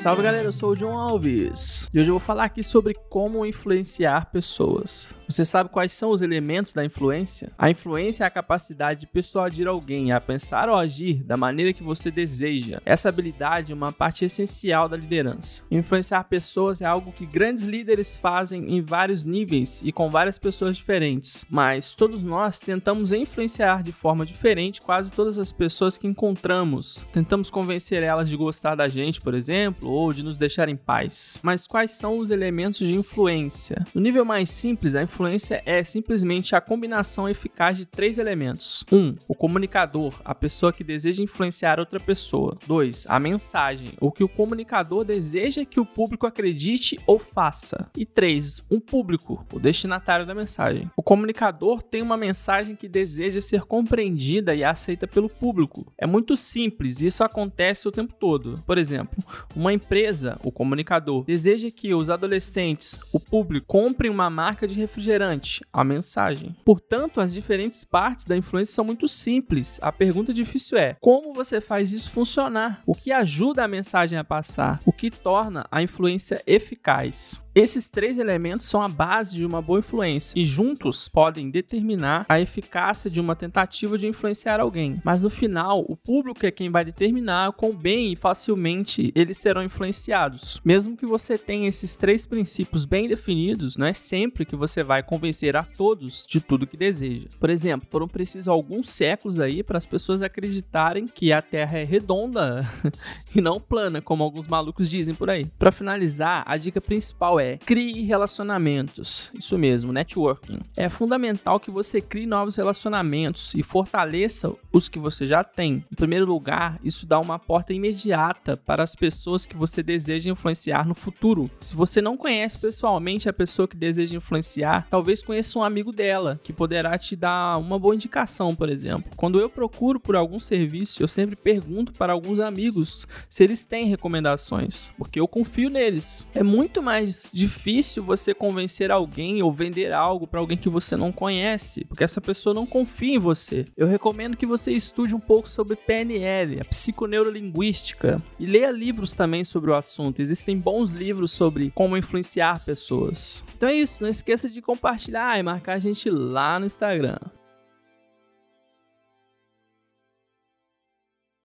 Salve galera, eu sou o John Alves e hoje eu vou falar aqui sobre como influenciar pessoas. Você sabe quais são os elementos da influência? A influência é a capacidade de persuadir alguém a pensar ou agir da maneira que você deseja. Essa habilidade é uma parte essencial da liderança. Influenciar pessoas é algo que grandes líderes fazem em vários níveis e com várias pessoas diferentes, mas todos nós tentamos influenciar de forma diferente quase todas as pessoas que encontramos. Tentamos convencer elas de gostar da gente, por exemplo, ou de nos deixar em paz. Mas quais são os elementos de influência? No nível mais simples, a influência é simplesmente a combinação eficaz de três elementos: 1. Um, o comunicador, a pessoa que deseja influenciar outra pessoa. 2. A mensagem, o que o comunicador deseja que o público acredite ou faça. E 3. Um público, o destinatário da mensagem. O comunicador tem uma mensagem que deseja ser compreendida e aceita pelo público. É muito simples e isso acontece o tempo todo. Por exemplo, uma empresa, o comunicador, deseja que os adolescentes, o público, comprem uma marca de refrigerante, a mensagem. Portanto, as diferentes partes da influência são muito simples. A pergunta difícil é: como você faz isso funcionar? O que ajuda a mensagem a passar? O que torna a influência eficaz? Esses três elementos são a base de uma boa influência e juntos podem determinar a eficácia de uma tentativa de influenciar alguém. Mas no final, o público é quem vai determinar quão bem e facilmente eles serão influenciados. Mesmo que você tenha esses três princípios bem definidos, não é sempre que você vai convencer a todos de tudo que deseja. Por exemplo, foram precisos alguns séculos aí para as pessoas acreditarem que a Terra é redonda e não plana, como alguns malucos dizem por aí. Para finalizar, a dica principal é crie relacionamentos. Isso mesmo, networking. É fundamental que você crie novos relacionamentos e fortaleça os que você já tem. Em primeiro lugar, isso dá uma porta imediata para as pessoas que você deseja influenciar no futuro. Se você não conhece pessoalmente a pessoa que deseja influenciar, talvez conheça um amigo dela que poderá te dar uma boa indicação, por exemplo. Quando eu procuro por algum serviço, eu sempre pergunto para alguns amigos se eles têm recomendações, porque eu confio neles. É muito mais difícil você convencer alguém ou vender algo para alguém que você não conhece, porque essa pessoa não confia em você. Eu recomendo que você estude um pouco sobre PNL, a psiconeurolinguística, e leia livros também sobre o assunto. Existem bons livros sobre como influenciar pessoas. Então é isso, não esqueça de compartilhar e marcar a gente lá no Instagram.